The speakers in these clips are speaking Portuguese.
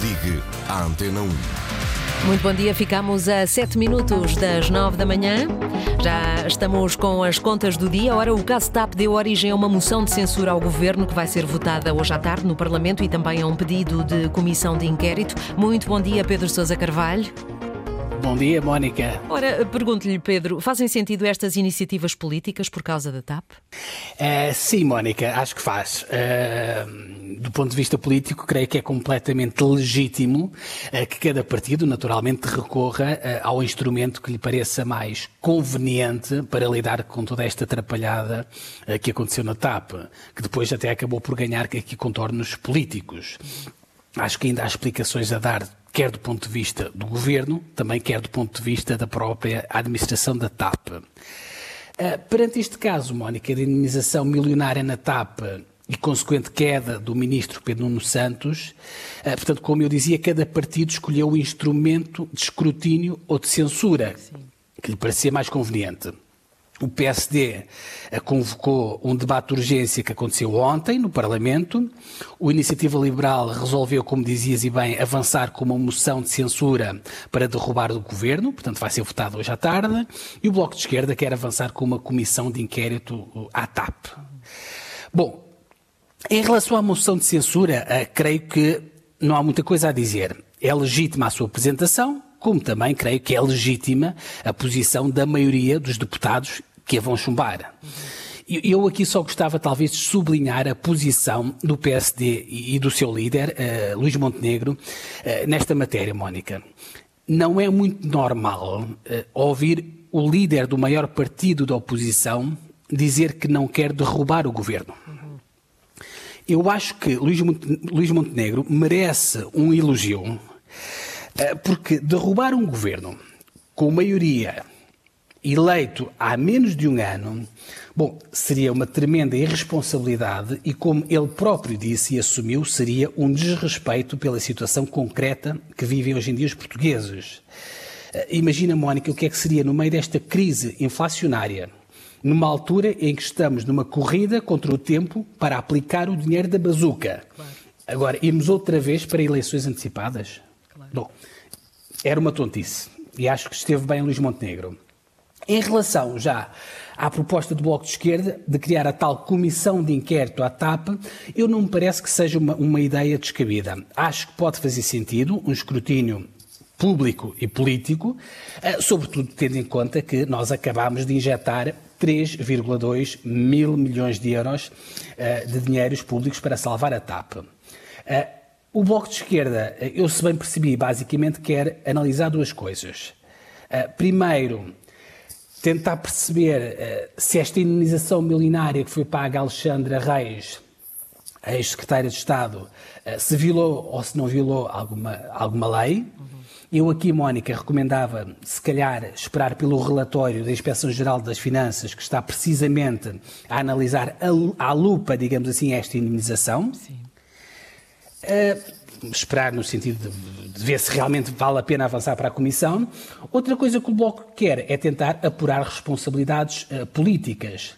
Ligue à Antena 1. Muito bom dia, ficamos a 7 minutos das 9 da manhã. Já estamos com as contas do dia. Ora, o caso TAP deu origem a uma moção de censura ao governo que vai ser votada hoje à tarde no Parlamento e também a um pedido de comissão de inquérito. Muito bom dia, Pedro Sousa Carvalho. Bom dia, Mónica. Ora, pergunto-lhe, Pedro, fazem sentido estas iniciativas políticas por causa da TAP? Uh, sim, Mónica, acho que faz. Uh, do ponto de vista político, creio que é completamente legítimo uh, que cada partido, naturalmente, recorra ao instrumento que lhe pareça mais conveniente para lidar com toda esta atrapalhada que aconteceu na TAP, que depois até acabou por ganhar aqui contornos políticos. Acho que ainda há explicações a dar quer do ponto de vista do governo, também quer do ponto de vista da própria administração da TAP. Uh, perante este caso, Mónica, de indenização milionária na TAP e consequente queda do ministro Pedro Nuno Santos, uh, portanto, como eu dizia, cada partido escolheu o instrumento de escrutínio ou de censura Sim. que lhe parecia mais conveniente. O PSD eh, convocou um debate de urgência que aconteceu ontem no Parlamento. O Iniciativa Liberal resolveu, como dizias e bem, avançar com uma moção de censura para derrubar o governo, portanto vai ser votado hoje à tarde. E o Bloco de Esquerda quer avançar com uma comissão de inquérito à TAP. Bom, em relação à moção de censura, eh, creio que não há muita coisa a dizer. É legítima a sua apresentação, como também creio que é legítima a posição da maioria dos deputados que a vão chumbar. Eu aqui só gostava talvez de sublinhar a posição do PSD e do seu líder, uh, Luís Montenegro, uh, nesta matéria, Mónica. Não é muito normal uh, ouvir o líder do maior partido da oposição dizer que não quer derrubar o governo. Eu acho que Luís Montenegro merece um elogio, porque derrubar um governo com maioria eleito há menos de um ano, bom, seria uma tremenda irresponsabilidade e, como ele próprio disse e assumiu, seria um desrespeito pela situação concreta que vivem hoje em dia os portugueses. Eh, imagina, Mónica, o que é que seria no meio desta crise inflacionária, numa altura em que estamos numa corrida contra o tempo para aplicar o dinheiro da bazuca. Agora, irmos outra vez para eleições antecipadas? Bom, era uma tontice. E acho que esteve bem Luís Montenegro. Em relação já à proposta do Bloco de Esquerda de criar a tal comissão de inquérito à TAP, eu não me parece que seja uma, uma ideia descabida. Acho que pode fazer sentido um escrutínio público e político, eh, sobretudo tendo em conta que nós acabamos de injetar 3,2 mil milhões de euros eh, de dinheiros públicos para salvar a TAP. Eh, o Bloco de Esquerda, eu se bem percebi, basicamente quer analisar duas coisas. Primeiro, tentar perceber uh, se esta indenização milionária que foi paga a Alexandra Reis, a ex-secretária de Estado, uh, se violou ou se não violou alguma, alguma lei. Uhum. Eu aqui, Mónica, recomendava, se calhar, esperar pelo relatório da Inspeção-Geral das Finanças, que está precisamente a analisar à lupa, digamos assim, esta indemnização. Sim. Esperar no sentido de, de, ver se realmente vale a pena avançar para a Comissão. Outra coisa que o Bloco quer é tentar apurar responsabilidades uh, políticas.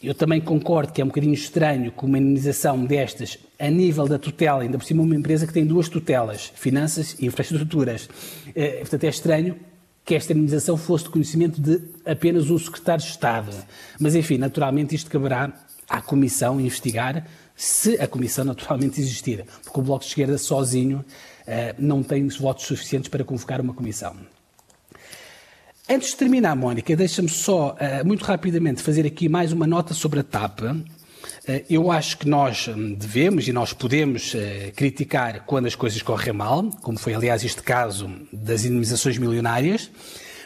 Eu também concordo que é um bocadinho estranho que uma indenização destas, a nível da tutela, ainda por cima uma empresa que tem duas tutelas, finanças e infraestruturas. Uh, portanto, é estranho que esta indenização fosse de conhecimento de apenas um secretário de Estado. Mas, enfim, naturalmente isto caberá à Comissão investigar se a Comissão naturalmente existir, porque o Bloco de Esquerda sozinho eh, não tem os votos suficientes para convocar uma Comissão. Antes de terminar, Mónica, deixa-me só, eh, muito rapidamente, fazer aqui mais uma nota sobre a TAP. Eh, eu acho que nós hum, devemos e nós podemos criticar quando as coisas correm mal, como foi, aliás, este caso das indemnizações milionárias,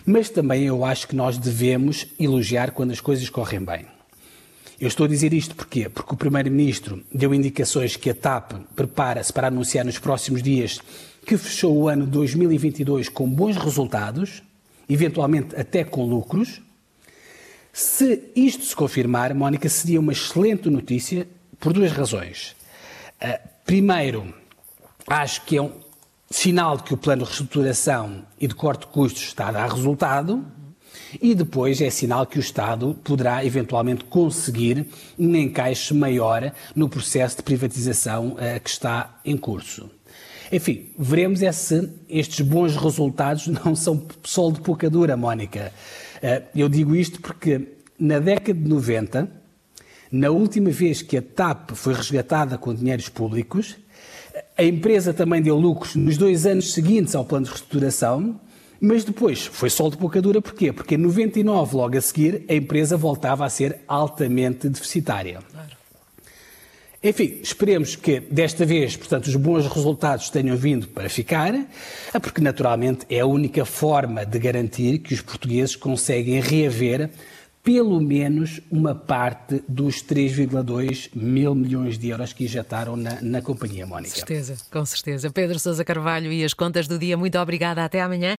mas também eu acho que nós devemos elogiar quando as coisas correm bem. Eu estou a dizer isto porquê? Porque o Primeiro-Ministro deu indicações que a TAP prepara-se para anunciar nos próximos dias que fechou o ano 2022 com bons resultados, eventualmente até com lucros. Se isto se confirmar, Mónica, seria uma excelente notícia por duas razões. Uh, primeiro, acho que é um sinal de que o plano de reestruturação e de corte de custos está a dar resultado. E depois é sinal que o Estado poderá eventualmente conseguir um encaixe maior no processo de privatização uh, que está em curso. Enfim, veremos é se estes bons resultados não são sol de pouca dura, Mónica. Eh, eu digo isto porque na década de 90, na última vez que a TAP foi resgatada com dinheiros públicos, a empresa também deu lucros nos dois anos seguintes ao plano de reestruturação, mas depois foi sol de pouca dura, porquê? Porque em 99, logo a seguir, a empresa voltava a ser altamente deficitária. Enfim, esperemos que desta vez, portanto, os bons resultados tenham vindo para ficar, porque naturalmente é a única forma de garantir que os portugueses conseguem reaver pelo menos uma parte dos 3,2 mil milhões de euros que injetaram na, na companhia, Mónica. Com certeza, com certeza. Pedro Sousa Carvalho e as contas do dia, muito obrigada. Até amanhã.